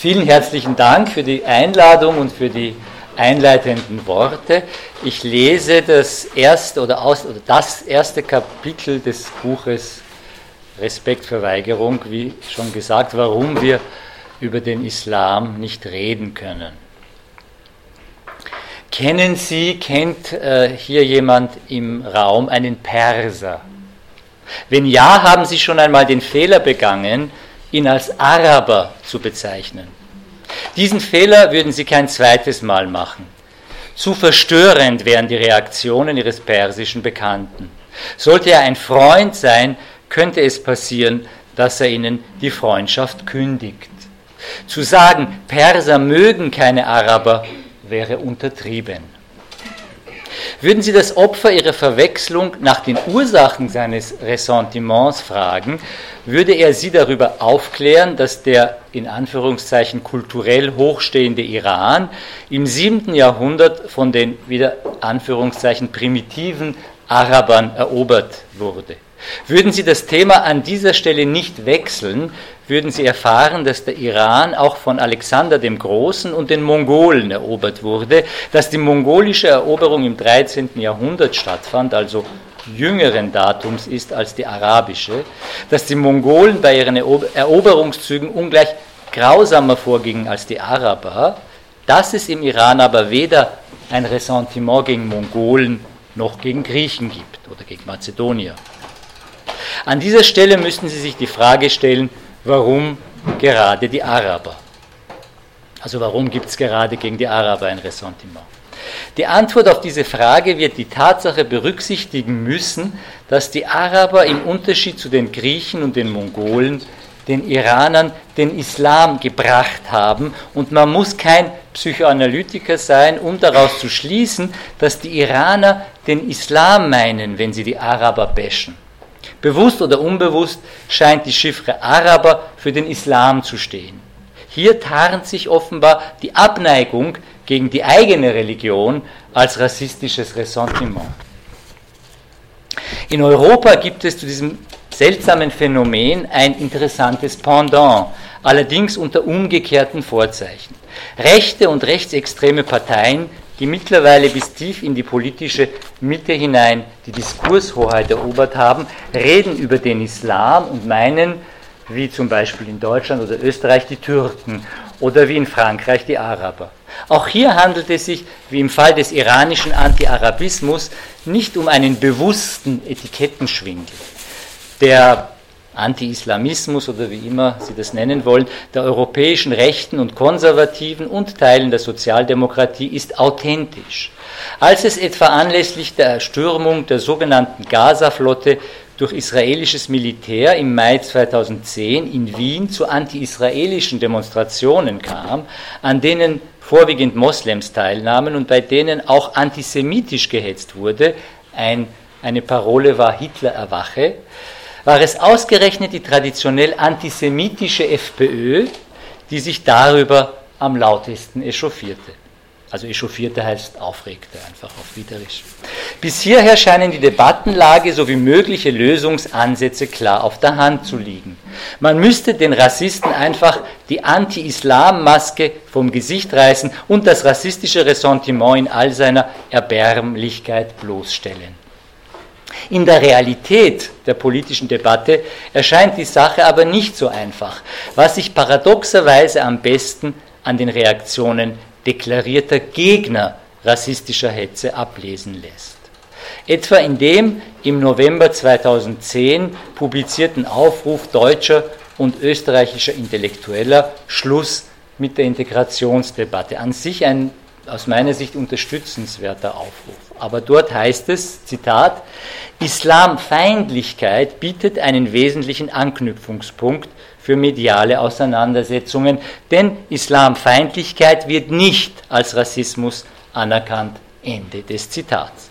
Vielen herzlichen Dank für die Einladung und für die einleitenden Worte. Ich lese das erste oder, aus, oder das erste Kapitel des Buches Respektverweigerung, wie schon gesagt, warum wir über den Islam nicht reden können. Kennen Sie, kennt äh, hier jemand im Raum einen Perser? Wenn ja, haben Sie schon einmal den Fehler begangen, ihn als Araber zu bezeichnen. Diesen Fehler würden Sie kein zweites Mal machen. Zu verstörend wären die Reaktionen Ihres persischen Bekannten. Sollte er ein Freund sein, könnte es passieren, dass er Ihnen die Freundschaft kündigt. Zu sagen, Perser mögen keine Araber, wäre untertrieben. Würden Sie das Opfer Ihrer Verwechslung nach den Ursachen seines Ressentiments fragen, würde er Sie darüber aufklären, dass der in Anführungszeichen kulturell hochstehende Iran im siebten Jahrhundert von den wieder Anführungszeichen primitiven Arabern erobert wurde. Würden Sie das Thema an dieser Stelle nicht wechseln, würden Sie erfahren, dass der Iran auch von Alexander dem Großen und den Mongolen erobert wurde, dass die mongolische Eroberung im 13. Jahrhundert stattfand, also jüngeren Datums ist als die arabische, dass die Mongolen bei ihren Eroberungszügen ungleich grausamer vorgingen als die Araber, dass es im Iran aber weder ein Ressentiment gegen Mongolen noch gegen Griechen gibt oder gegen Mazedonier. An dieser Stelle müssten Sie sich die Frage stellen, warum gerade die Araber? Also warum gibt es gerade gegen die Araber ein Ressentiment? Die Antwort auf diese Frage wird die Tatsache berücksichtigen müssen, dass die Araber im Unterschied zu den Griechen und den Mongolen den Iranern den Islam gebracht haben und man muss kein Psychoanalytiker sein, um daraus zu schließen, dass die Iraner den Islam meinen, wenn sie die Araber bashen. Bewusst oder unbewusst scheint die Chiffre Araber für den Islam zu stehen. Hier tarnt sich offenbar die Abneigung gegen die eigene Religion als rassistisches Ressentiment. In Europa gibt es zu diesem seltsamen Phänomen ein interessantes Pendant, allerdings unter umgekehrten Vorzeichen. Rechte und rechtsextreme Parteien die mittlerweile bis tief in die politische Mitte hinein die Diskurshoheit erobert haben, reden über den Islam und meinen, wie zum Beispiel in Deutschland oder Österreich, die Türken oder wie in Frankreich die Araber. Auch hier handelt es sich, wie im Fall des iranischen Anti-Arabismus, nicht um einen bewussten Etikettenschwindel. Der Anti-Islamismus oder wie immer Sie das nennen wollen, der europäischen Rechten und Konservativen und Teilen der Sozialdemokratie ist authentisch. Als es etwa anlässlich der Erstürmung der sogenannten Gaza-Flotte durch israelisches Militär im Mai 2010 in Wien zu anti-israelischen Demonstrationen kam, an denen vorwiegend Moslems teilnahmen und bei denen auch antisemitisch gehetzt wurde, ein, eine Parole war Hitler erwache, war es ausgerechnet die traditionell antisemitische FPÖ, die sich darüber am lautesten echauffierte. Also echauffierte heißt aufregte, einfach auf Widerlich. Bis hierher scheinen die Debattenlage sowie mögliche Lösungsansätze klar auf der Hand zu liegen. Man müsste den Rassisten einfach die Anti-Islam-Maske vom Gesicht reißen und das rassistische Ressentiment in all seiner Erbärmlichkeit bloßstellen. In der Realität der politischen Debatte erscheint die Sache aber nicht so einfach, was sich paradoxerweise am besten an den Reaktionen deklarierter Gegner rassistischer Hetze ablesen lässt. Etwa in dem im November 2010 publizierten Aufruf deutscher und österreichischer Intellektueller Schluss mit der Integrationsdebatte. An sich ein aus meiner Sicht unterstützenswerter Aufruf. Aber dort heißt es, Zitat, Islamfeindlichkeit bietet einen wesentlichen Anknüpfungspunkt für mediale Auseinandersetzungen, denn Islamfeindlichkeit wird nicht als Rassismus anerkannt. Ende des Zitats.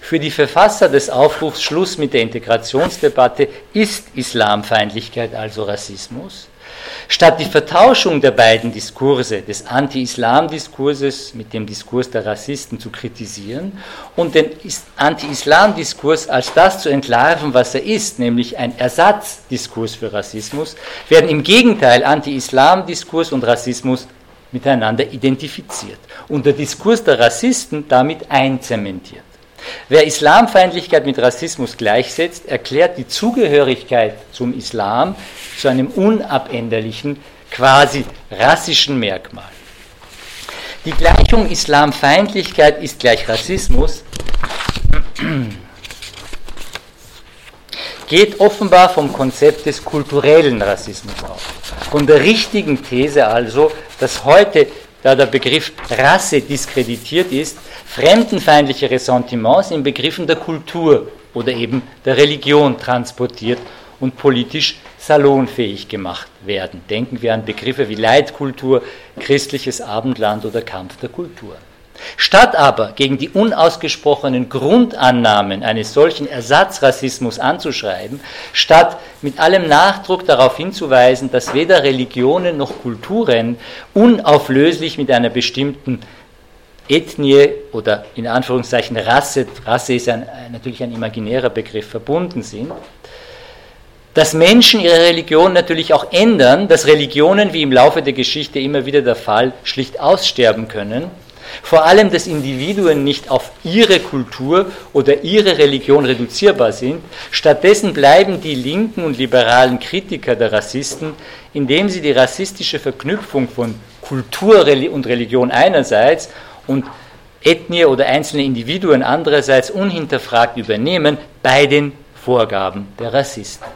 Für die Verfasser des Aufrufs Schluss mit der Integrationsdebatte ist Islamfeindlichkeit also Rassismus. Statt die Vertauschung der beiden Diskurse, des Anti-Islam-Diskurses mit dem Diskurs der Rassisten zu kritisieren und den Anti-Islam-Diskurs als das zu entlarven, was er ist, nämlich ein Ersatzdiskurs für Rassismus, werden im Gegenteil Anti-Islam-Diskurs und Rassismus miteinander identifiziert und der Diskurs der Rassisten damit einzementiert. Wer Islamfeindlichkeit mit Rassismus gleichsetzt, erklärt die Zugehörigkeit zum Islam zu einem unabänderlichen, quasi rassischen Merkmal. Die Gleichung Islamfeindlichkeit ist gleich Rassismus geht offenbar vom Konzept des kulturellen Rassismus aus. Von der richtigen These also, dass heute, da der Begriff Rasse diskreditiert ist, fremdenfeindliche Ressentiments in Begriffen der Kultur oder eben der Religion transportiert und politisch salonfähig gemacht werden. Denken wir an Begriffe wie Leitkultur, christliches Abendland oder Kampf der Kultur. Statt aber gegen die unausgesprochenen Grundannahmen eines solchen Ersatzrassismus anzuschreiben, statt mit allem Nachdruck darauf hinzuweisen, dass weder Religionen noch Kulturen unauflöslich mit einer bestimmten Ethnie oder in Anführungszeichen Rasse, Rasse ist ein, natürlich ein imaginärer Begriff, verbunden sind, dass Menschen ihre Religion natürlich auch ändern, dass Religionen, wie im Laufe der Geschichte immer wieder der Fall, schlicht aussterben können, vor allem, dass Individuen nicht auf ihre Kultur oder ihre Religion reduzierbar sind, stattdessen bleiben die linken und liberalen Kritiker der Rassisten, indem sie die rassistische Verknüpfung von Kultur und Religion einerseits und Ethnie oder einzelne Individuen andererseits unhinterfragt übernehmen bei den Vorgaben der Rassisten.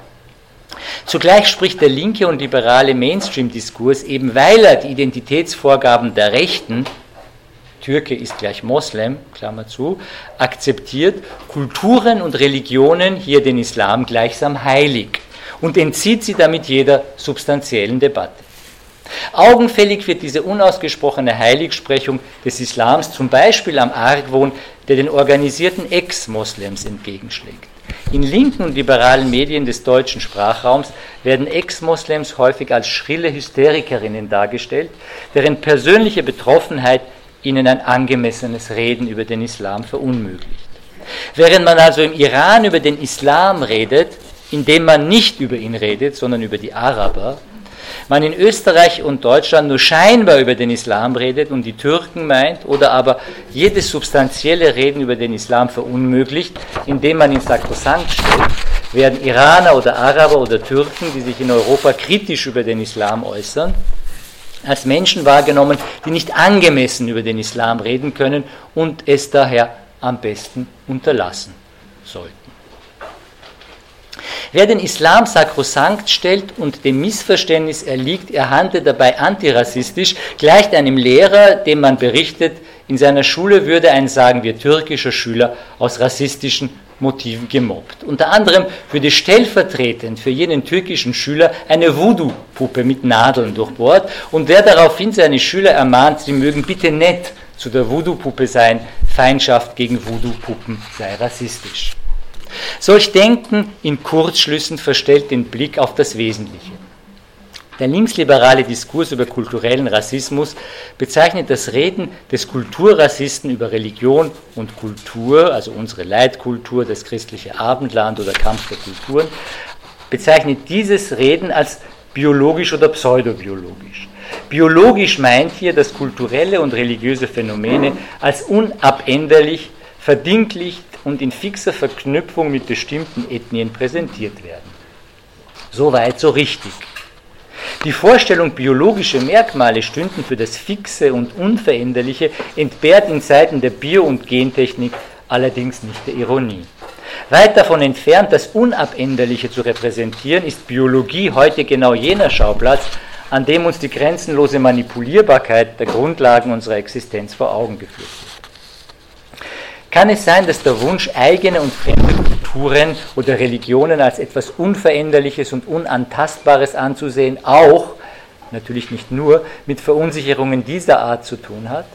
Zugleich spricht der linke und liberale Mainstream-Diskurs, eben weil er die Identitätsvorgaben der Rechten, Türke ist gleich Moslem, Klammer zu, akzeptiert, Kulturen und Religionen, hier den Islam, gleichsam heilig und entzieht sie damit jeder substanziellen Debatte. Augenfällig wird diese unausgesprochene Heiligsprechung des Islams zum Beispiel am Argwohn, der den organisierten Ex-Moslems entgegenschlägt. In linken und liberalen Medien des deutschen Sprachraums werden Ex-Moslems häufig als schrille Hysterikerinnen dargestellt, deren persönliche Betroffenheit ihnen ein angemessenes Reden über den Islam verunmöglicht. Während man also im Iran über den Islam redet, indem man nicht über ihn redet, sondern über die Araber, man in Österreich und Deutschland nur scheinbar über den Islam redet und die Türken meint oder aber jedes substanzielle Reden über den Islam verunmöglicht, indem man ihn sakrosankt stellt, werden Iraner oder Araber oder Türken, die sich in Europa kritisch über den Islam äußern, als Menschen wahrgenommen, die nicht angemessen über den Islam reden können und es daher am besten unterlassen sollten. Wer den Islam sakrosankt stellt und dem Missverständnis erliegt, er handelt dabei antirassistisch, gleicht einem Lehrer, dem man berichtet, in seiner Schule würde ein, sagen wir, türkischer Schüler aus rassistischen Motiven gemobbt. Unter anderem würde stellvertretend für jenen türkischen Schüler eine Voodoo-Puppe mit Nadeln durchbohrt und wer daraufhin seine Schüler ermahnt, sie mögen bitte nett zu der Voodoo-Puppe sein, Feindschaft gegen Voodoo-Puppen sei rassistisch. Solch Denken in Kurzschlüssen verstellt den Blick auf das Wesentliche. Der linksliberale Diskurs über kulturellen Rassismus bezeichnet das Reden des Kulturrassisten über Religion und Kultur, also unsere Leitkultur, das christliche Abendland oder Kampf der Kulturen, bezeichnet dieses Reden als biologisch oder pseudobiologisch. Biologisch meint hier, dass kulturelle und religiöse Phänomene als unabänderlich, verdinglicht und in fixer Verknüpfung mit bestimmten Ethnien präsentiert werden. Soweit so richtig. Die Vorstellung, biologische Merkmale stünden für das Fixe und Unveränderliche, entbehrt in Zeiten der Bio- und Gentechnik allerdings nicht der Ironie. Weit davon entfernt, das Unabänderliche zu repräsentieren, ist Biologie heute genau jener Schauplatz, an dem uns die grenzenlose Manipulierbarkeit der Grundlagen unserer Existenz vor Augen geführt wird. Kann es sein, dass der Wunsch, eigene und fremde Kulturen oder Religionen als etwas Unveränderliches und Unantastbares anzusehen, auch, natürlich nicht nur, mit Verunsicherungen dieser Art zu tun hat?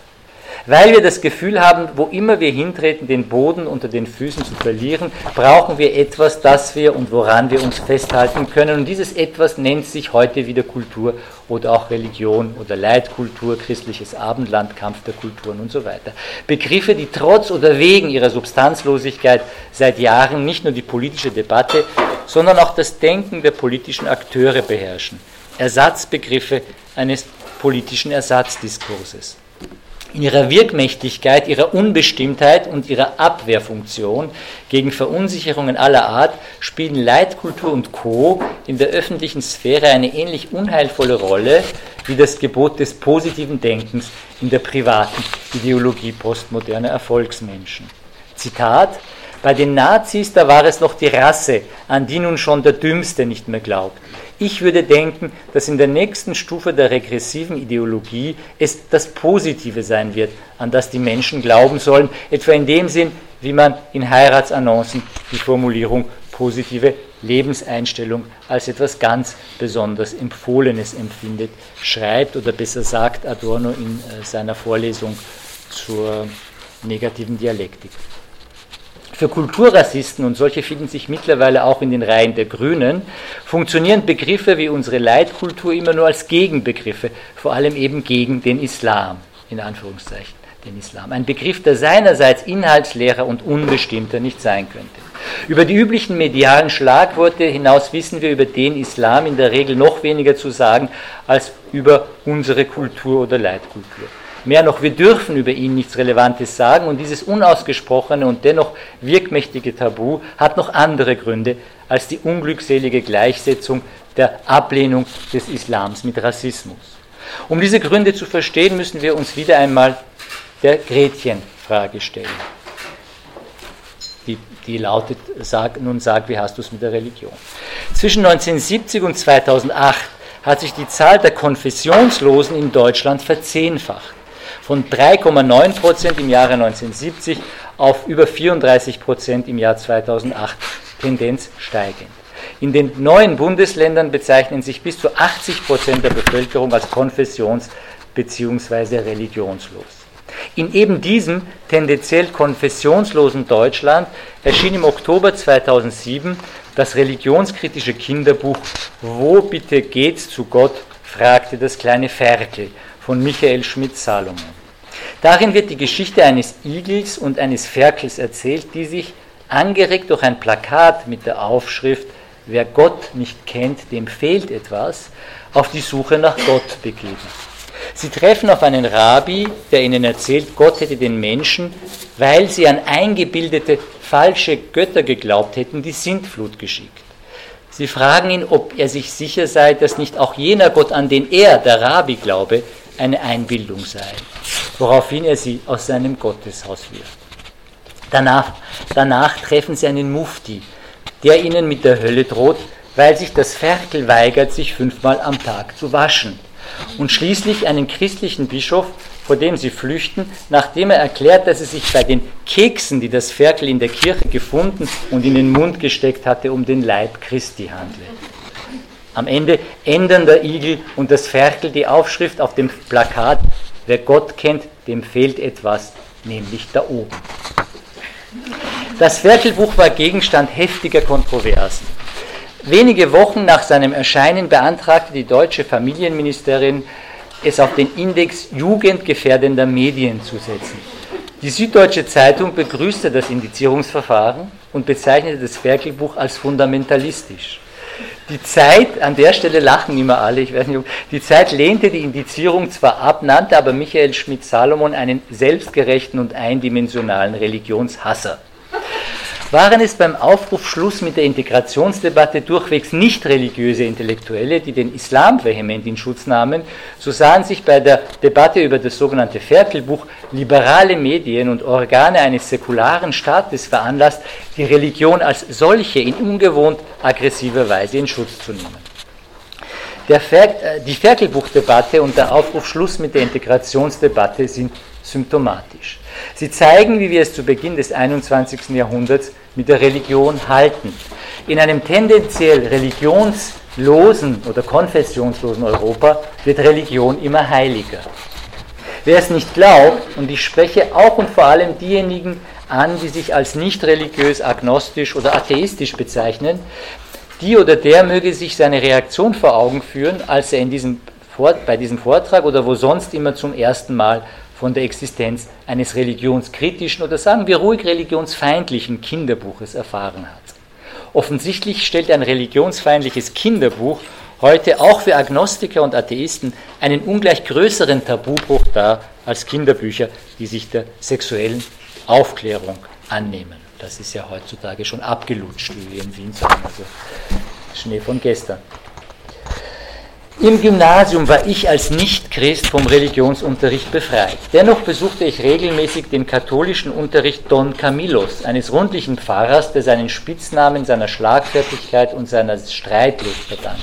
Weil wir das Gefühl haben, wo immer wir hintreten, den Boden unter den Füßen zu verlieren, brauchen wir etwas, das wir und woran wir uns festhalten können. Und dieses etwas nennt sich heute wieder Kultur oder auch Religion oder Leitkultur, christliches Abendland, Kampf der Kulturen und so weiter. Begriffe, die trotz oder wegen ihrer Substanzlosigkeit seit Jahren nicht nur die politische Debatte, sondern auch das Denken der politischen Akteure beherrschen. Ersatzbegriffe eines politischen Ersatzdiskurses in ihrer Wirkmächtigkeit, ihrer Unbestimmtheit und ihrer Abwehrfunktion gegen Verunsicherungen aller Art spielen Leitkultur und Co. in der öffentlichen Sphäre eine ähnlich unheilvolle Rolle wie das Gebot des positiven Denkens in der privaten Ideologie postmoderner Erfolgsmenschen. Zitat bei den Nazis, da war es noch die Rasse, an die nun schon der Dümmste nicht mehr glaubt. Ich würde denken, dass in der nächsten Stufe der regressiven Ideologie es das Positive sein wird, an das die Menschen glauben sollen, etwa in dem Sinn, wie man in Heiratsannoncen die Formulierung positive Lebenseinstellung als etwas ganz besonders Empfohlenes empfindet, schreibt oder besser sagt Adorno in äh, seiner Vorlesung zur negativen Dialektik. Für Kulturrassisten, und solche finden sich mittlerweile auch in den Reihen der Grünen, funktionieren Begriffe wie unsere Leitkultur immer nur als Gegenbegriffe, vor allem eben gegen den Islam, in Anführungszeichen, den Islam. Ein Begriff, der seinerseits inhaltsleerer und unbestimmter nicht sein könnte. Über die üblichen medialen Schlagworte hinaus wissen wir über den Islam in der Regel noch weniger zu sagen als über unsere Kultur oder Leitkultur. Mehr noch, wir dürfen über ihn nichts Relevantes sagen und dieses unausgesprochene und dennoch wirkmächtige Tabu hat noch andere Gründe als die unglückselige Gleichsetzung der Ablehnung des Islams mit Rassismus. Um diese Gründe zu verstehen, müssen wir uns wieder einmal der Gretchenfrage stellen. Die, die lautet, sag, nun sag, wie hast du es mit der Religion? Zwischen 1970 und 2008 hat sich die Zahl der Konfessionslosen in Deutschland verzehnfacht von 3,9 Prozent im Jahre 1970 auf über 34 Prozent im Jahr 2008, Tendenz steigend. In den neuen Bundesländern bezeichnen sich bis zu 80 Prozent der Bevölkerung als konfessions- bzw. religionslos. In eben diesem tendenziell konfessionslosen Deutschland erschien im Oktober 2007 das religionskritische Kinderbuch Wo bitte geht's zu Gott? fragte das kleine Ferkel von Michael Schmidt-Salomon. Darin wird die Geschichte eines Igels und eines Ferkels erzählt, die sich, angeregt durch ein Plakat mit der Aufschrift Wer Gott nicht kennt, dem fehlt etwas, auf die Suche nach Gott begeben. Sie treffen auf einen Rabbi, der ihnen erzählt, Gott hätte den Menschen, weil sie an eingebildete falsche Götter geglaubt hätten, die Sintflut geschickt. Sie fragen ihn, ob er sich sicher sei, dass nicht auch jener Gott, an den er, der Rabbi, glaube, eine Einbildung sei, woraufhin er sie aus seinem Gotteshaus wirft. Danach, danach treffen sie einen Mufti, der ihnen mit der Hölle droht, weil sich das Ferkel weigert, sich fünfmal am Tag zu waschen. Und schließlich einen christlichen Bischof, vor dem sie flüchten, nachdem er erklärt, dass es sich bei den Keksen, die das Ferkel in der Kirche gefunden und in den Mund gesteckt hatte, um den Leib Christi handle. Am Ende ändern der Igel und das Ferkel die Aufschrift auf dem Plakat, wer Gott kennt, dem fehlt etwas, nämlich da oben. Das Ferkelbuch war Gegenstand heftiger Kontroversen. Wenige Wochen nach seinem Erscheinen beantragte die deutsche Familienministerin, es auf den Index jugendgefährdender Medien zu setzen. Die Süddeutsche Zeitung begrüßte das Indizierungsverfahren und bezeichnete das Ferkelbuch als fundamentalistisch. Die Zeit, an der Stelle lachen immer alle, ich weiß nicht, die Zeit lehnte die Indizierung zwar ab, nannte aber Michael Schmidt-Salomon einen selbstgerechten und eindimensionalen Religionshasser. Waren es beim Aufruf Schluss mit der Integrationsdebatte durchwegs nicht religiöse Intellektuelle, die den Islam vehement in Schutz nahmen, so sahen sich bei der Debatte über das sogenannte Ferkelbuch liberale Medien und Organe eines säkularen Staates veranlasst, die Religion als solche in ungewohnt aggressiver Weise in Schutz zu nehmen. Fer äh, die Ferkelbuchdebatte und der Aufruf Schluss mit der Integrationsdebatte sind symptomatisch. Sie zeigen, wie wir es zu Beginn des 21. Jahrhunderts mit der Religion halten. In einem tendenziell religionslosen oder konfessionslosen Europa wird Religion immer heiliger. Wer es nicht glaubt, und ich spreche auch und vor allem diejenigen an, die sich als nicht religiös, agnostisch oder atheistisch bezeichnen, die oder der möge sich seine Reaktion vor Augen führen, als er in diesem, bei diesem Vortrag oder wo sonst immer zum ersten Mal von der Existenz eines religionskritischen oder sagen wir ruhig religionsfeindlichen Kinderbuches erfahren hat. Offensichtlich stellt ein religionsfeindliches Kinderbuch heute auch für Agnostiker und Atheisten einen ungleich größeren Tabubruch dar als Kinderbücher, die sich der sexuellen Aufklärung annehmen. Das ist ja heutzutage schon abgelutscht, wie wir in Wien sagen, also Schnee von gestern. Im Gymnasium war ich als Nicht-Christ vom Religionsunterricht befreit. Dennoch besuchte ich regelmäßig den katholischen Unterricht Don Camillos, eines rundlichen Pfarrers, der seinen Spitznamen seiner Schlagfertigkeit und seiner Streitlust verdankt.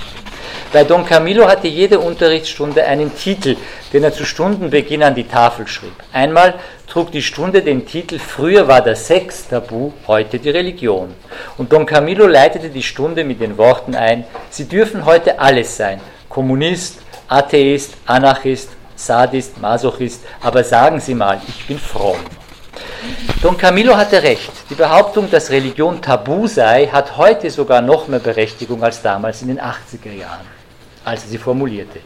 Bei Don Camillo hatte jede Unterrichtsstunde einen Titel, den er zu Stundenbeginn an die Tafel schrieb. Einmal trug die Stunde den Titel Früher war der Sex tabu, heute die Religion. Und Don Camillo leitete die Stunde mit den Worten ein, Sie dürfen heute alles sein, Kommunist, Atheist, Anarchist, Sadist, Masochist, aber sagen Sie mal, ich bin fromm. Don Camillo hatte recht. Die Behauptung, dass Religion tabu sei, hat heute sogar noch mehr Berechtigung als damals in den 80er Jahren als er sie formulierte.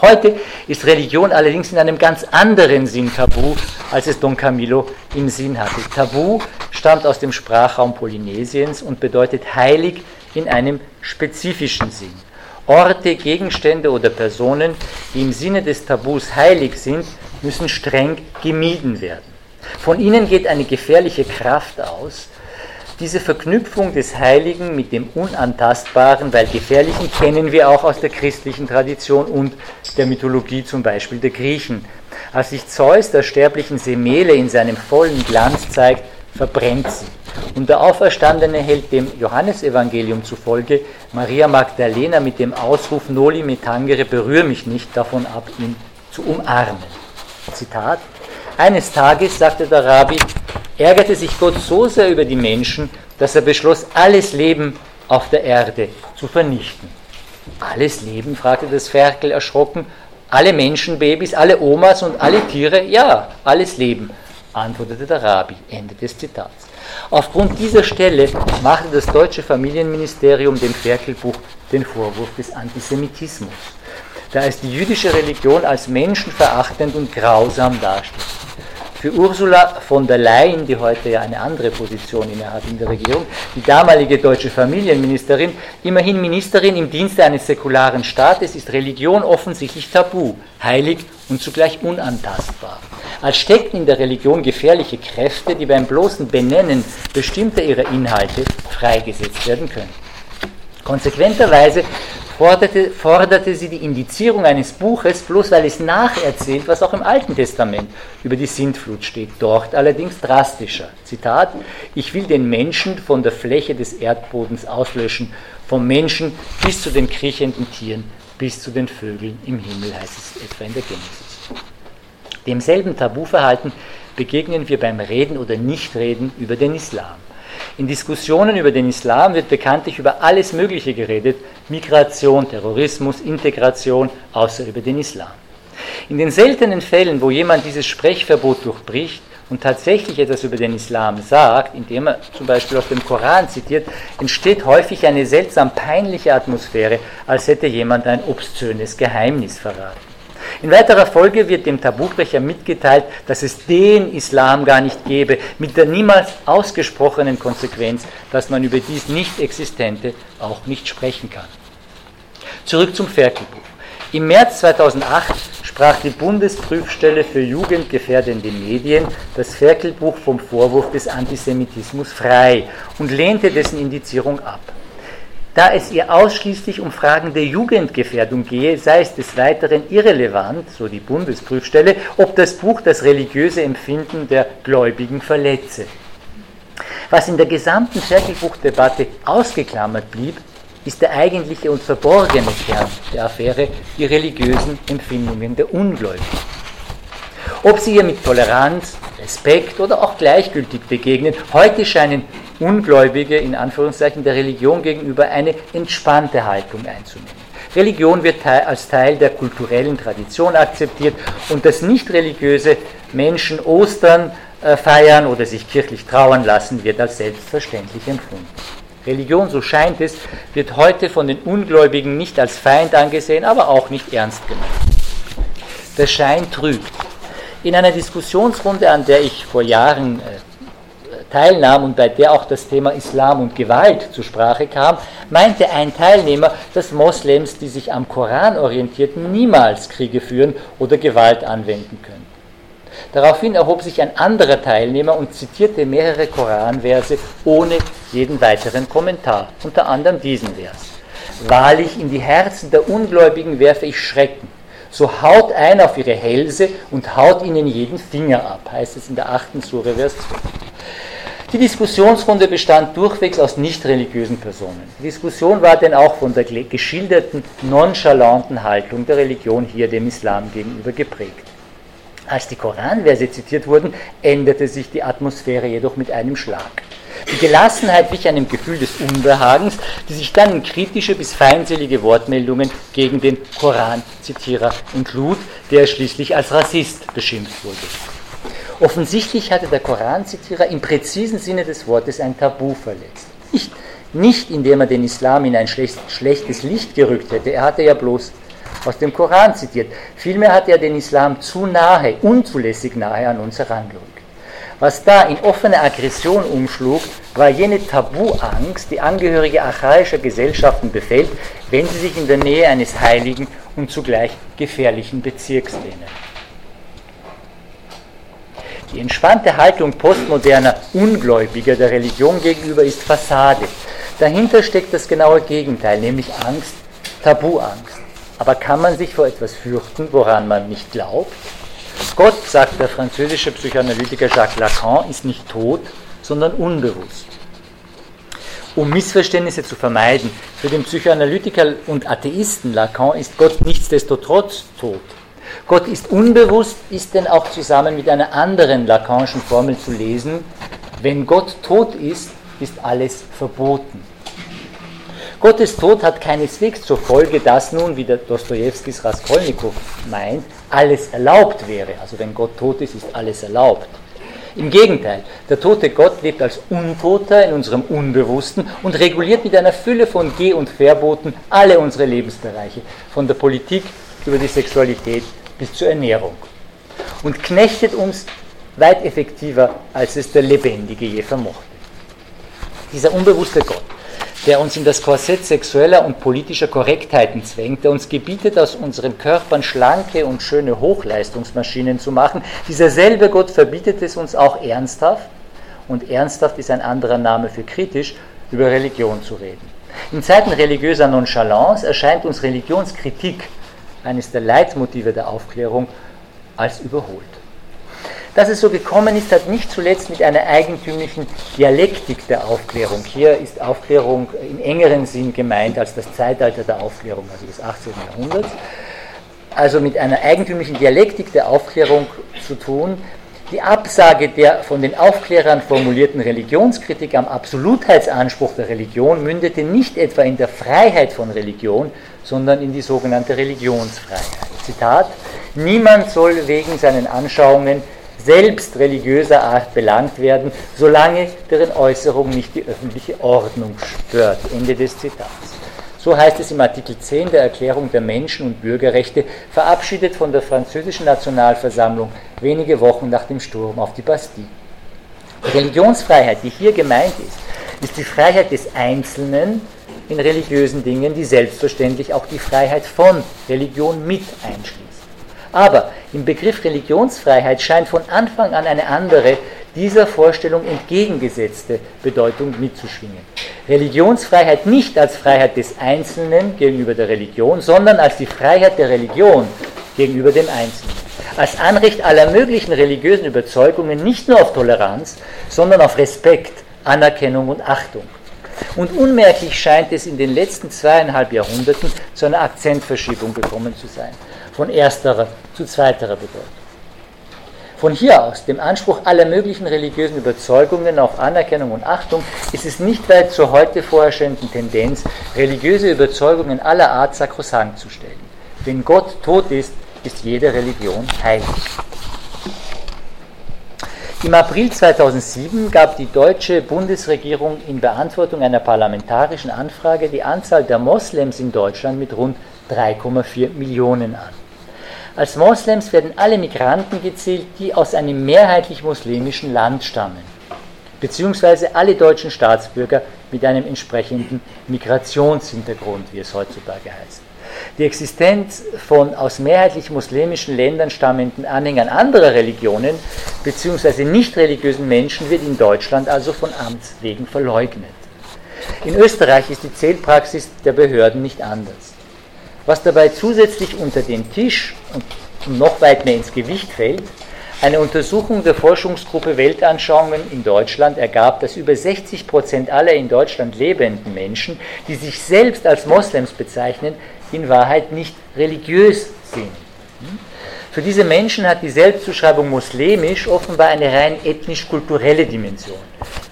Heute ist Religion allerdings in einem ganz anderen Sinn tabu, als es Don Camillo im Sinn hatte. Tabu stammt aus dem Sprachraum Polynesiens und bedeutet heilig in einem spezifischen Sinn. Orte, Gegenstände oder Personen, die im Sinne des Tabus heilig sind, müssen streng gemieden werden. Von ihnen geht eine gefährliche Kraft aus, diese Verknüpfung des Heiligen mit dem Unantastbaren, weil Gefährlichen kennen wir auch aus der christlichen Tradition und der Mythologie zum Beispiel der Griechen. Als sich Zeus der sterblichen Semele in seinem vollen Glanz zeigt, verbrennt sie. Und der Auferstandene hält dem Johannesevangelium zufolge Maria Magdalena mit dem Ausruf Noli me tangere, berühr mich nicht davon ab, ihn zu umarmen. Zitat. Eines Tages, sagte der Rabbi, ärgerte sich Gott so sehr über die Menschen, dass er beschloss, alles Leben auf der Erde zu vernichten. Alles Leben? fragte das Ferkel erschrocken. Alle Menschenbabys, alle Omas und alle Tiere? Ja, alles Leben, antwortete der Rabbi. Ende des Zitats. Aufgrund dieser Stelle machte das deutsche Familienministerium dem Ferkelbuch den Vorwurf des Antisemitismus, da es die jüdische Religion als menschenverachtend und grausam darstellt. Für Ursula von der Leyen, die heute ja eine andere Position innehat in der Regierung, die damalige deutsche Familienministerin, immerhin Ministerin im Dienste eines säkularen Staates, ist Religion offensichtlich tabu, heilig und zugleich unantastbar. Als steckten in der Religion gefährliche Kräfte, die beim bloßen Benennen bestimmter ihrer Inhalte freigesetzt werden können. Konsequenterweise forderte, forderte sie die Indizierung eines Buches, bloß weil es nacherzählt, was auch im Alten Testament über die Sintflut steht. Dort allerdings drastischer. Zitat: Ich will den Menschen von der Fläche des Erdbodens auslöschen, vom Menschen bis zu den kriechenden Tieren, bis zu den Vögeln im Himmel, heißt es etwa in der Genesis. Demselben Tabuverhalten begegnen wir beim Reden oder Nichtreden über den Islam. In Diskussionen über den Islam wird bekanntlich über alles Mögliche geredet, Migration, Terrorismus, Integration, außer über den Islam. In den seltenen Fällen, wo jemand dieses Sprechverbot durchbricht und tatsächlich etwas über den Islam sagt, indem er zum Beispiel aus dem Koran zitiert, entsteht häufig eine seltsam peinliche Atmosphäre, als hätte jemand ein obszönes Geheimnis verraten. In weiterer Folge wird dem Tabubrecher mitgeteilt, dass es den Islam gar nicht gebe, mit der niemals ausgesprochenen Konsequenz, dass man über dies Nicht-Existente auch nicht sprechen kann. Zurück zum Ferkelbuch. Im März 2008 sprach die Bundesprüfstelle für jugendgefährdende Medien das Ferkelbuch vom Vorwurf des Antisemitismus frei und lehnte dessen Indizierung ab. Da es ihr ausschließlich um Fragen der Jugendgefährdung gehe, sei es des Weiteren irrelevant, so die Bundesprüfstelle, ob das Buch das religiöse Empfinden der Gläubigen verletze. Was in der gesamten Ferkelbuchdebatte ausgeklammert blieb, ist der eigentliche und verborgene Kern der Affäre, die religiösen Empfindungen der Ungläubigen. Ob sie ihr mit Toleranz, Respekt oder auch gleichgültig begegnen, heute scheinen Ungläubige in Anführungszeichen der Religion gegenüber eine entspannte Haltung einzunehmen. Religion wird als Teil der kulturellen Tradition akzeptiert und dass nicht religiöse Menschen Ostern äh, feiern oder sich kirchlich trauern lassen, wird als selbstverständlich empfunden. Religion, so scheint es, wird heute von den Ungläubigen nicht als Feind angesehen, aber auch nicht ernst genommen. Der Schein trügt. In einer Diskussionsrunde, an der ich vor Jahren äh, teilnahm und bei der auch das Thema Islam und Gewalt zur Sprache kam, meinte ein Teilnehmer, dass Moslems, die sich am Koran orientierten, niemals Kriege führen oder Gewalt anwenden können. Daraufhin erhob sich ein anderer Teilnehmer und zitierte mehrere Koranverse ohne jeden weiteren Kommentar, unter anderem diesen Vers. Wahrlich in die Herzen der Ungläubigen werfe ich Schrecken. So haut ein auf ihre Hälse und haut ihnen jeden Finger ab, heißt es in der achten Sure, Vers 12. Die Diskussionsrunde bestand durchwegs aus nicht religiösen Personen. Die Diskussion war denn auch von der geschilderten nonchalanten Haltung der Religion hier dem Islam gegenüber geprägt. Als die Koranverse zitiert wurden, änderte sich die Atmosphäre jedoch mit einem Schlag. Die Gelassenheit wich einem Gefühl des Unbehagens, die sich dann in kritische bis feindselige Wortmeldungen gegen den Koranzitierer entlud, der schließlich als Rassist beschimpft wurde. Offensichtlich hatte der Koranzitierer im präzisen Sinne des Wortes ein Tabu verletzt. Nicht, nicht indem er den Islam in ein schlechtes Licht gerückt hätte, er hatte ja bloß aus dem Koran zitiert. Vielmehr hat er den Islam zu nahe, unzulässig nahe an uns herangerückt. Was da in offene Aggression umschlug, war jene Tabuangst, die Angehörige archaischer Gesellschaften befällt, wenn sie sich in der Nähe eines heiligen und zugleich gefährlichen Bezirks lehnen. Die entspannte Haltung postmoderner Ungläubiger der Religion gegenüber ist Fassade. Dahinter steckt das genaue Gegenteil, nämlich Angst, Tabuangst. Aber kann man sich vor etwas fürchten, woran man nicht glaubt? Gott, sagt der französische Psychoanalytiker Jacques Lacan, ist nicht tot, sondern unbewusst. Um Missverständnisse zu vermeiden, für den Psychoanalytiker und Atheisten Lacan ist Gott nichtsdestotrotz tot. Gott ist unbewusst, ist denn auch zusammen mit einer anderen Lacanischen Formel zu lesen, wenn Gott tot ist, ist alles verboten. Gottes Tod hat keineswegs zur Folge, dass nun, wie der Dostojewskis Raskolnikow meint, alles erlaubt wäre. Also wenn Gott tot ist, ist alles erlaubt. Im Gegenteil, der tote Gott lebt als Untoter in unserem Unbewussten und reguliert mit einer Fülle von Geh- und Verboten alle unsere Lebensbereiche, von der Politik über die Sexualität bis zur Ernährung. Und knechtet uns weit effektiver, als es der Lebendige je vermochte. Dieser unbewusste Gott der uns in das Korsett sexueller und politischer Korrektheiten zwängt, der uns gebietet, aus unseren Körpern schlanke und schöne Hochleistungsmaschinen zu machen. Dieser selbe Gott verbietet es uns auch ernsthaft, und ernsthaft ist ein anderer Name für kritisch, über Religion zu reden. In Zeiten religiöser Nonchalance erscheint uns Religionskritik, eines der Leitmotive der Aufklärung, als überholt. Dass es so gekommen ist, hat nicht zuletzt mit einer eigentümlichen Dialektik der Aufklärung. Hier ist Aufklärung im engeren Sinn gemeint als das Zeitalter der Aufklärung, also des 18. Jahrhunderts. Also mit einer eigentümlichen Dialektik der Aufklärung zu tun, die Absage der von den Aufklärern formulierten Religionskritik am Absolutheitsanspruch der Religion mündete nicht etwa in der Freiheit von Religion, sondern in die sogenannte Religionsfreiheit. Zitat, niemand soll wegen seinen Anschauungen selbst religiöser Art belangt werden, solange deren Äußerung nicht die öffentliche Ordnung stört. Ende des Zitats. So heißt es im Artikel 10 der Erklärung der Menschen- und Bürgerrechte, verabschiedet von der französischen Nationalversammlung wenige Wochen nach dem Sturm auf die Bastille. Die Religionsfreiheit, die hier gemeint ist, ist die Freiheit des Einzelnen in religiösen Dingen, die selbstverständlich auch die Freiheit von Religion mit einschließt. Aber im Begriff Religionsfreiheit scheint von Anfang an eine andere, dieser Vorstellung entgegengesetzte Bedeutung mitzuschwingen. Religionsfreiheit nicht als Freiheit des Einzelnen gegenüber der Religion, sondern als die Freiheit der Religion gegenüber dem Einzelnen. Als Anrecht aller möglichen religiösen Überzeugungen nicht nur auf Toleranz, sondern auf Respekt, Anerkennung und Achtung. Und unmerklich scheint es in den letzten zweieinhalb Jahrhunderten zu einer Akzentverschiebung gekommen zu sein von ersterer zu zweiterer Bedeutung. Von hier aus, dem Anspruch aller möglichen religiösen Überzeugungen auf Anerkennung und Achtung, ist es nicht weit zur heute vorherrschenden Tendenz, religiöse Überzeugungen aller Art sakrosankt zu stellen. Wenn Gott tot ist, ist jede Religion heilig. Im April 2007 gab die deutsche Bundesregierung in Beantwortung einer parlamentarischen Anfrage die Anzahl der Moslems in Deutschland mit rund 3,4 Millionen an. Als Moslems werden alle Migranten gezählt, die aus einem mehrheitlich muslimischen Land stammen, beziehungsweise alle deutschen Staatsbürger mit einem entsprechenden Migrationshintergrund, wie es heutzutage heißt. Die Existenz von aus mehrheitlich muslimischen Ländern stammenden Anhängern anderer Religionen bzw. nicht religiösen Menschen wird in Deutschland also von Amts wegen verleugnet. In Österreich ist die Zählpraxis der Behörden nicht anders. Was dabei zusätzlich unter den Tisch und noch weit mehr ins Gewicht fällt, eine Untersuchung der Forschungsgruppe Weltanschauungen in Deutschland ergab, dass über 60 Prozent aller in Deutschland lebenden Menschen, die sich selbst als Moslems bezeichnen, in Wahrheit nicht religiös sind. Für diese Menschen hat die Selbstzuschreibung muslimisch offenbar eine rein ethnisch-kulturelle Dimension.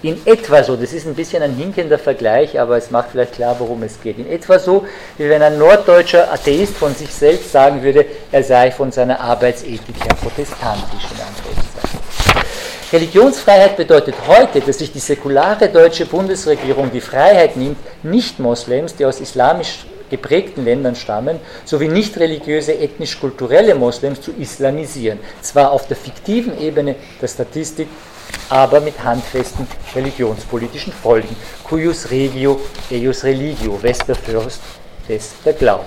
In etwa so, das ist ein bisschen ein hinkender Vergleich, aber es macht vielleicht klar, worum es geht. In etwa so, wie wenn ein norddeutscher Atheist von sich selbst sagen würde, er sei von seiner Arbeitsethik her protestantisch in. Religionsfreiheit bedeutet heute, dass sich die säkulare deutsche Bundesregierung die Freiheit nimmt, Nicht-Moslems, die aus islamisch geprägten Ländern stammen, sowie nicht religiöse ethnisch-kulturelle Moslems zu islamisieren. Zwar auf der fiktiven Ebene der Statistik, aber mit handfesten religionspolitischen Folgen. Cuius regio, eius religio, Wester Fürst, der Glaube.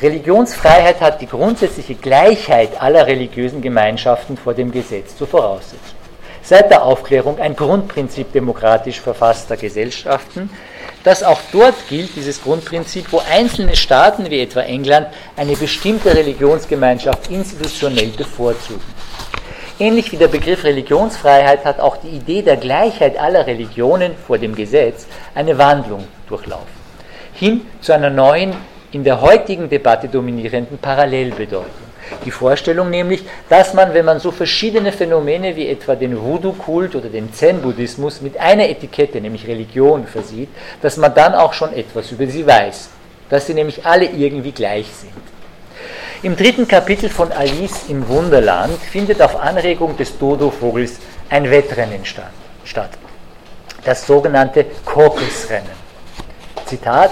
Religionsfreiheit hat die grundsätzliche Gleichheit aller religiösen Gemeinschaften vor dem Gesetz zur Voraussetzung. Seit der Aufklärung ein Grundprinzip demokratisch verfasster Gesellschaften, das auch dort gilt, dieses Grundprinzip, wo einzelne Staaten wie etwa England eine bestimmte Religionsgemeinschaft institutionell bevorzugen. Ähnlich wie der Begriff Religionsfreiheit hat auch die Idee der Gleichheit aller Religionen vor dem Gesetz eine Wandlung durchlaufen. Hin zu einer neuen, in der heutigen Debatte dominierenden Parallelbedeutung. Die Vorstellung nämlich, dass man, wenn man so verschiedene Phänomene wie etwa den Voodoo-Kult oder den Zen-Buddhismus mit einer Etikette, nämlich Religion, versieht, dass man dann auch schon etwas über sie weiß, dass sie nämlich alle irgendwie gleich sind. Im dritten Kapitel von Alice im Wunderland findet auf Anregung des Dodo-Vogels ein Wettrennen statt. Das sogenannte Kokosrennen. Zitat: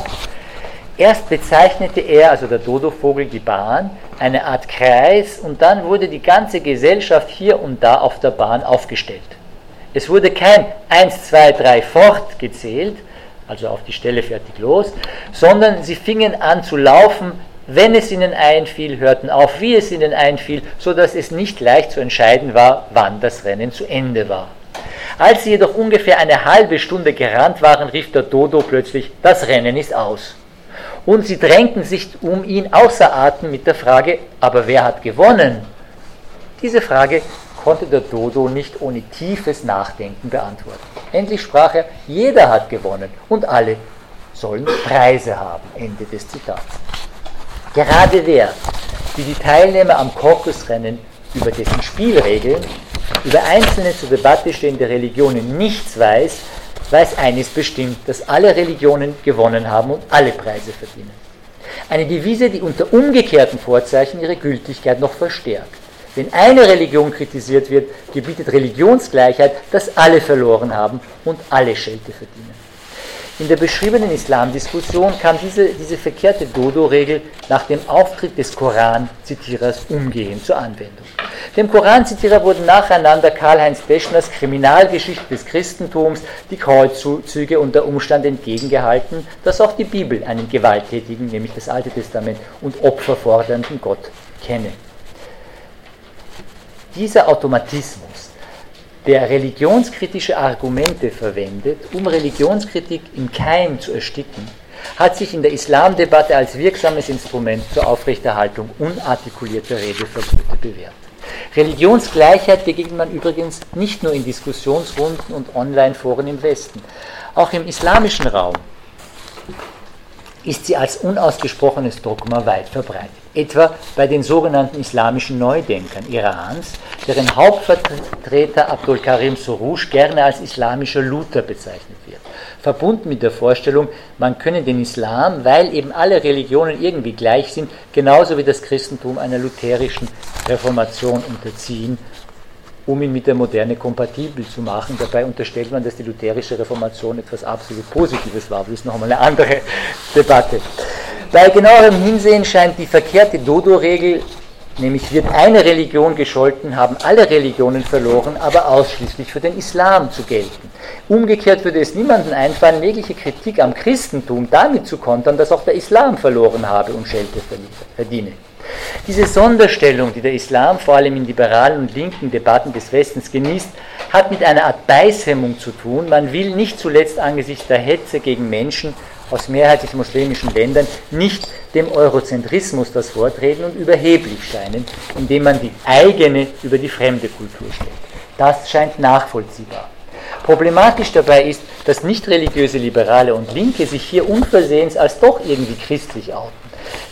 Erst bezeichnete er, also der Dodo-Vogel, die Bahn, eine Art Kreis und dann wurde die ganze Gesellschaft hier und da auf der Bahn aufgestellt. Es wurde kein 1, 2, 3 fort gezählt, also auf die Stelle fertig los, sondern sie fingen an zu laufen, wenn es ihnen einfiel, hörten auf, wie es ihnen einfiel, so dass es nicht leicht zu entscheiden war, wann das Rennen zu Ende war. Als sie jedoch ungefähr eine halbe Stunde gerannt waren, rief der Dodo plötzlich, das Rennen ist aus. Und sie drängten sich um ihn außer Atem mit der Frage, aber wer hat gewonnen? Diese Frage konnte der Dodo nicht ohne tiefes Nachdenken beantworten. Endlich sprach er, jeder hat gewonnen und alle sollen Preise haben. Ende des Zitats. Gerade der, wie die Teilnehmer am Korkusrennen über dessen Spielregeln, über einzelne zur Debatte stehende Religionen nichts weiß, weiß eines bestimmt, dass alle Religionen gewonnen haben und alle Preise verdienen. Eine Devise, die unter umgekehrten Vorzeichen ihre Gültigkeit noch verstärkt. Wenn eine Religion kritisiert wird, gebietet Religionsgleichheit, dass alle verloren haben und alle Schelte verdienen. In der beschriebenen Islamdiskussion kam diese, diese verkehrte Dodo-Regel nach dem Auftritt des Koran-Zitierers umgehend zur Anwendung. Dem Koranzitierer wurden nacheinander Karl-Heinz Deschners Kriminalgeschichte des Christentums, die Kreuzzüge unter Umstand entgegengehalten, dass auch die Bibel einen gewalttätigen, nämlich das Alte Testament, und opferfordernden Gott kenne. Dieser Automatismus der religionskritische Argumente verwendet, um Religionskritik im Keim zu ersticken, hat sich in der Islamdebatte als wirksames Instrument zur Aufrechterhaltung unartikulierter Redeverbote bewährt. Religionsgleichheit begegnet man übrigens nicht nur in Diskussionsrunden und Online-Foren im Westen. Auch im islamischen Raum ist sie als unausgesprochenes Dogma weit verbreitet. Etwa bei den sogenannten islamischen Neudenkern Irans, deren Hauptvertreter Abdul Karim Soroush gerne als islamischer Luther bezeichnet wird. Verbunden mit der Vorstellung, man könne den Islam, weil eben alle Religionen irgendwie gleich sind, genauso wie das Christentum einer lutherischen Reformation unterziehen um ihn mit der Moderne kompatibel zu machen. Dabei unterstellt man, dass die lutherische Reformation etwas absolut Positives war. Das ist nochmal eine andere Debatte. Bei genauerem Hinsehen scheint die verkehrte Dodo-Regel, nämlich wird eine Religion gescholten, haben alle Religionen verloren, aber ausschließlich für den Islam zu gelten. Umgekehrt würde es niemandem einfallen, jegliche Kritik am Christentum damit zu kontern, dass auch der Islam verloren habe und Schelte verdiene. Diese Sonderstellung, die der Islam vor allem in liberalen und linken Debatten des Westens genießt, hat mit einer Art Beißhemmung zu tun. Man will nicht zuletzt angesichts der Hetze gegen Menschen aus mehrheitlich muslimischen Ländern nicht dem Eurozentrismus das Wort reden und überheblich scheinen, indem man die eigene über die fremde Kultur stellt. Das scheint nachvollziehbar. Problematisch dabei ist, dass nicht religiöse Liberale und Linke sich hier unversehens als doch irgendwie christlich outen.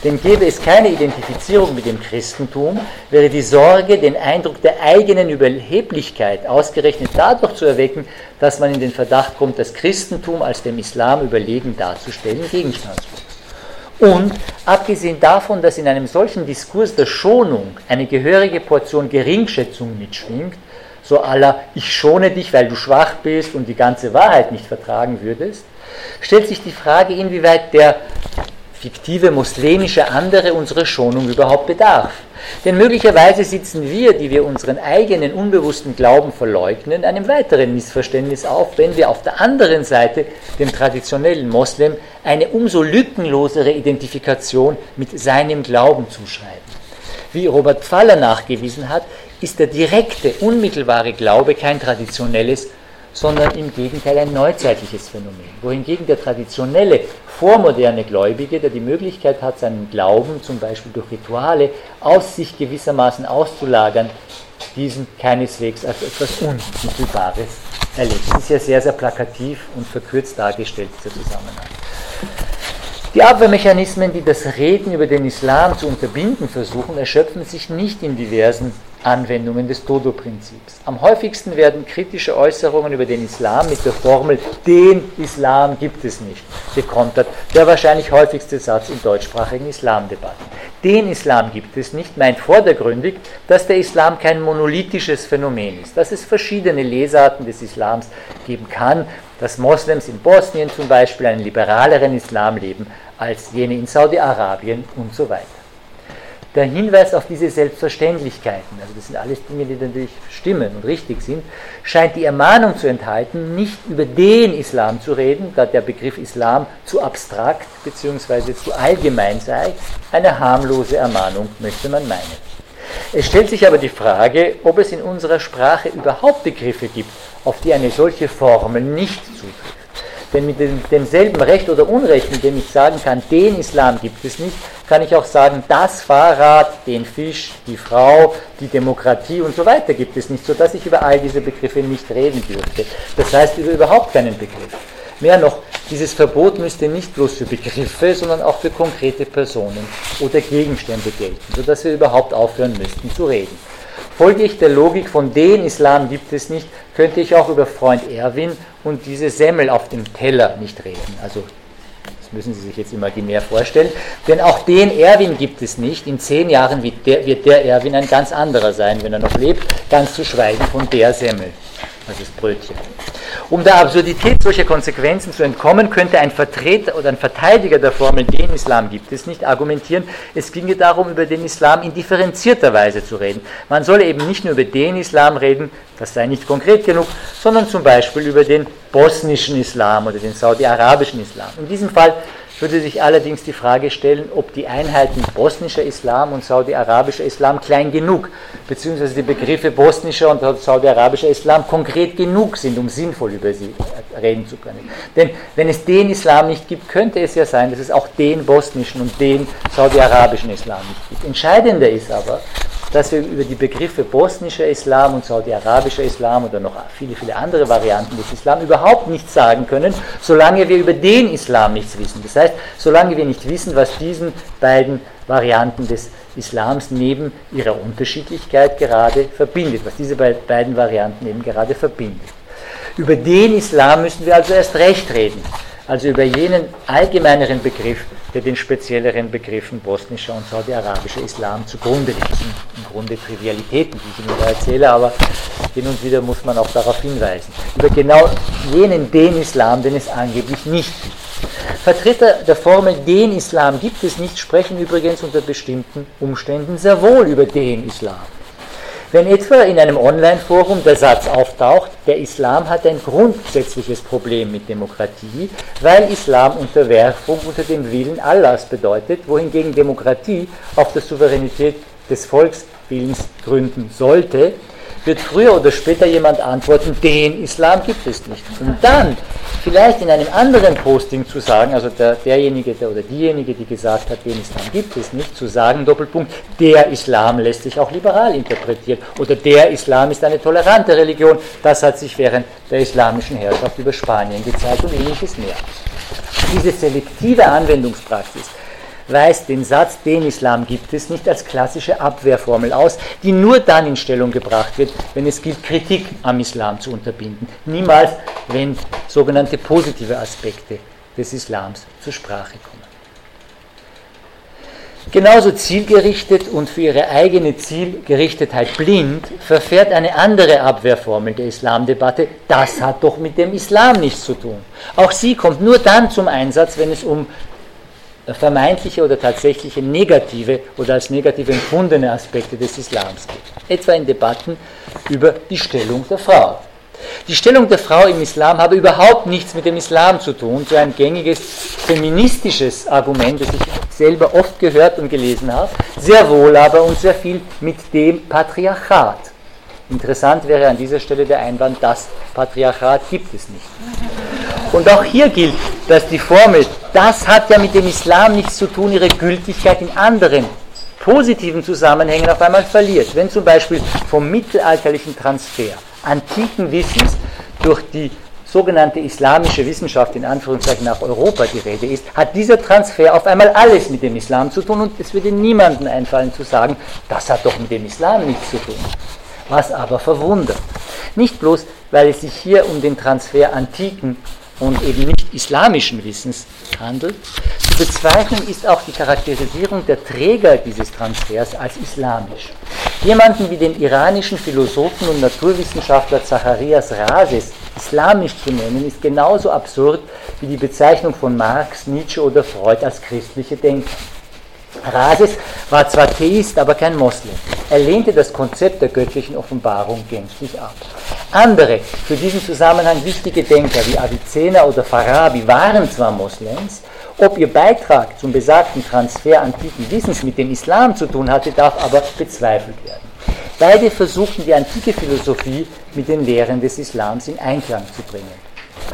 Denn gäbe es keine Identifizierung mit dem Christentum, wäre die Sorge, den Eindruck der eigenen Überheblichkeit ausgerechnet dadurch zu erwecken, dass man in den Verdacht kommt, das Christentum als dem Islam überlegen darzustellen, gegenstandslos. Und abgesehen davon, dass in einem solchen Diskurs der Schonung eine gehörige Portion Geringschätzung mitschwingt, so aller ich schone dich, weil du schwach bist und die ganze Wahrheit nicht vertragen würdest, stellt sich die Frage, inwieweit der fiktive muslimische andere unsere Schonung überhaupt bedarf. Denn möglicherweise sitzen wir, die wir unseren eigenen unbewussten Glauben verleugnen, einem weiteren Missverständnis auf, wenn wir auf der anderen Seite dem traditionellen Moslem eine umso lückenlosere Identifikation mit seinem Glauben zuschreiben. Wie Robert Pfaller nachgewiesen hat, ist der direkte, unmittelbare Glaube kein traditionelles, sondern im Gegenteil ein neuzeitliches Phänomen. Wohingegen der traditionelle, vormoderne Gläubige, der die Möglichkeit hat, seinen Glauben zum Beispiel durch Rituale aus sich gewissermaßen auszulagern, diesen keineswegs als etwas Unmittelbares erlebt. Das ist ja sehr, sehr plakativ und verkürzt dargestellt, dieser Zusammenhang. Die Abwehrmechanismen, die das Reden über den Islam zu unterbinden versuchen, erschöpfen sich nicht in diversen Anwendungen des Dodo-Prinzips. Am häufigsten werden kritische Äußerungen über den Islam mit der Formel den Islam gibt es nicht gekontert. Der wahrscheinlich häufigste Satz in deutschsprachigen Islamdebatten. Den Islam gibt es nicht, meint vordergründig, dass der Islam kein monolithisches Phänomen ist, dass es verschiedene Lesarten des Islams geben kann, dass Moslems in Bosnien zum Beispiel einen liberaleren Islam leben als jene in Saudi-Arabien und so weiter der Hinweis auf diese Selbstverständlichkeiten, also das sind alles Dinge, die natürlich stimmen und richtig sind, scheint die Ermahnung zu enthalten, nicht über den Islam zu reden, da der Begriff Islam zu abstrakt bzw. zu allgemein sei. Eine harmlose Ermahnung möchte man meinen. Es stellt sich aber die Frage, ob es in unserer Sprache überhaupt Begriffe gibt, auf die eine solche Formel nicht zutrifft. Denn mit dem, demselben Recht oder Unrecht, mit dem ich sagen kann, den Islam gibt es nicht, kann ich auch sagen, das Fahrrad, den Fisch, die Frau, die Demokratie und so weiter gibt es nicht, sodass ich über all diese Begriffe nicht reden dürfte. Das heißt über überhaupt keinen Begriff. Mehr noch, dieses Verbot müsste nicht bloß für Begriffe, sondern auch für konkrete Personen oder Gegenstände gelten, sodass wir überhaupt aufhören müssten zu reden. Folge ich der Logik von den Islam gibt es nicht, könnte ich auch über Freund Erwin und diese Semmel auf dem Teller nicht reden. Also das müssen Sie sich jetzt imaginär vorstellen. Denn auch den Erwin gibt es nicht. In zehn Jahren wird der, wird der Erwin ein ganz anderer sein, wenn er noch lebt, ganz zu schweigen von der Semmel, das Brötchen. Um der Absurdität solcher Konsequenzen zu entkommen, könnte ein Vertreter oder ein Verteidiger der Formel, den Islam gibt es nicht, argumentieren, es ginge darum, über den Islam in differenzierter Weise zu reden. Man solle eben nicht nur über den Islam reden, das sei nicht konkret genug, sondern zum Beispiel über den bosnischen Islam oder den saudi-arabischen Islam. In diesem Fall würde sich allerdings die Frage stellen, ob die Einheiten bosnischer Islam und saudi-arabischer Islam klein genug, beziehungsweise die Begriffe bosnischer und saudi-arabischer Islam konkret genug sind, um sinnvoll über sie reden zu können. Denn wenn es den Islam nicht gibt, könnte es ja sein, dass es auch den bosnischen und den saudi-arabischen Islam nicht gibt. Entscheidender ist aber, dass wir über die Begriffe bosnischer Islam und saudi-arabischer Islam oder noch viele, viele andere Varianten des Islam überhaupt nichts sagen können, solange wir über den Islam nichts wissen. Das heißt, solange wir nicht wissen, was diesen beiden Varianten des Islams neben ihrer Unterschiedlichkeit gerade verbindet, was diese beiden Varianten eben gerade verbindet. Über den Islam müssen wir also erst recht reden, also über jenen allgemeineren Begriff, der den spezielleren Begriffen bosnischer und saudi-arabischer Islam zugrunde liegt. Im Grunde Trivialitäten, die ich Ihnen da erzähle, aber hin und wieder muss man auch darauf hinweisen. Über genau jenen den Islam, den es angeblich nicht gibt. Vertreter der Formel den Islam gibt es nicht, sprechen übrigens unter bestimmten Umständen sehr wohl über den Islam. Wenn etwa in einem Online-Forum der Satz auftaucht, der Islam hat ein grundsätzliches Problem mit Demokratie, weil Islam Unterwerfung unter dem Willen Allahs bedeutet, wohingegen Demokratie auf der Souveränität des Volkswillens gründen sollte, wird früher oder später jemand antworten, den Islam gibt es nicht. Und dann vielleicht in einem anderen Posting zu sagen, also der, derjenige der, oder diejenige, die gesagt hat, den Islam gibt es nicht, zu sagen, Doppelpunkt, der Islam lässt sich auch liberal interpretieren oder der Islam ist eine tolerante Religion, das hat sich während der islamischen Herrschaft über Spanien gezeigt und ähnliches mehr. Diese selektive Anwendungspraxis weist den Satz, den Islam gibt es, nicht als klassische Abwehrformel aus, die nur dann in Stellung gebracht wird, wenn es gilt, Kritik am Islam zu unterbinden. Niemals, wenn sogenannte positive Aspekte des Islams zur Sprache kommen. Genauso zielgerichtet und für ihre eigene Zielgerichtetheit blind verfährt eine andere Abwehrformel der Islamdebatte, das hat doch mit dem Islam nichts zu tun. Auch sie kommt nur dann zum Einsatz, wenn es um vermeintliche oder tatsächliche negative oder als negativ empfundene Aspekte des Islams geht. Etwa in Debatten über die Stellung der Frau. Die Stellung der Frau im Islam habe überhaupt nichts mit dem Islam zu tun, so ein gängiges feministisches Argument, das ich selber oft gehört und gelesen habe, sehr wohl aber und sehr viel mit dem Patriarchat. Interessant wäre an dieser Stelle der Einwand, das Patriarchat gibt es nicht. Und auch hier gilt, dass die Formel, das hat ja mit dem Islam nichts zu tun, ihre Gültigkeit in anderen positiven Zusammenhängen auf einmal verliert. Wenn zum Beispiel vom mittelalterlichen Transfer antiken Wissens durch die sogenannte islamische Wissenschaft in Anführungszeichen nach Europa die Rede ist, hat dieser Transfer auf einmal alles mit dem Islam zu tun und es würde niemandem einfallen zu sagen, das hat doch mit dem Islam nichts zu tun. Was aber verwundert. Nicht bloß, weil es sich hier um den Transfer antiken und eben nicht islamischen Wissens handelt. Zu bezweifeln ist auch die Charakterisierung der Träger dieses Transfers als islamisch. Jemanden wie den iranischen Philosophen und Naturwissenschaftler Zacharias Rases islamisch zu nennen, ist genauso absurd wie die Bezeichnung von Marx, Nietzsche oder Freud als christliche Denker. Rases war zwar Theist, aber kein Moslem. Er lehnte das Konzept der göttlichen Offenbarung gänzlich ab. Andere, für diesen Zusammenhang wichtige Denker wie Avicenna oder Farabi waren zwar Moslems, ob ihr Beitrag zum besagten Transfer antiken Wissens mit dem Islam zu tun hatte, darf aber bezweifelt werden. Beide versuchten die antike Philosophie mit den Lehren des Islams in Einklang zu bringen.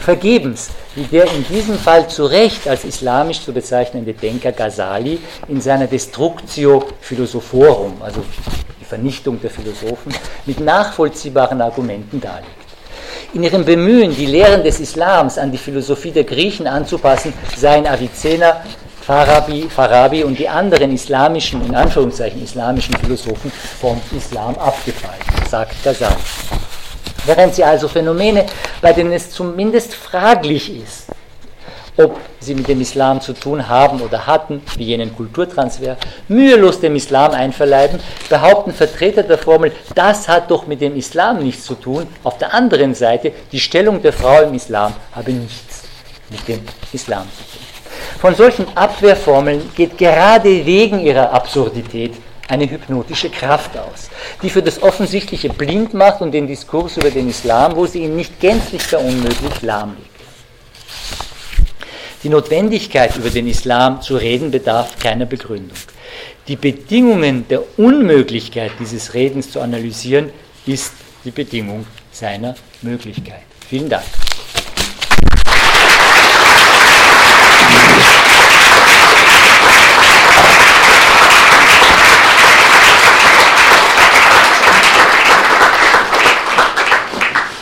Vergebens, wie der in diesem Fall zu Recht als islamisch zu bezeichnende Denker Ghazali in seiner Destructio Philosophorum, also die Vernichtung der Philosophen, mit nachvollziehbaren Argumenten darlegt. In ihrem Bemühen, die Lehren des Islams an die Philosophie der Griechen anzupassen, seien Avicenna, Farabi, Farabi und die anderen islamischen, in Anführungszeichen islamischen Philosophen vom Islam abgefallen, sagt Ghazali. Während sie also Phänomene, bei denen es zumindest fraglich ist, ob sie mit dem Islam zu tun haben oder hatten, wie jenen Kulturtransfer, mühelos dem Islam einverleiben, behaupten Vertreter der Formel, das hat doch mit dem Islam nichts zu tun. Auf der anderen Seite, die Stellung der Frau im Islam habe nichts mit dem Islam zu tun. Von solchen Abwehrformeln geht gerade wegen ihrer Absurdität eine hypnotische Kraft aus, die für das Offensichtliche blind macht und den Diskurs über den Islam, wo sie ihn nicht gänzlich verunmöglicht, lahmlegt. Die Notwendigkeit, über den Islam zu reden, bedarf keiner Begründung. Die Bedingungen der Unmöglichkeit dieses Redens zu analysieren, ist die Bedingung seiner Möglichkeit. Vielen Dank.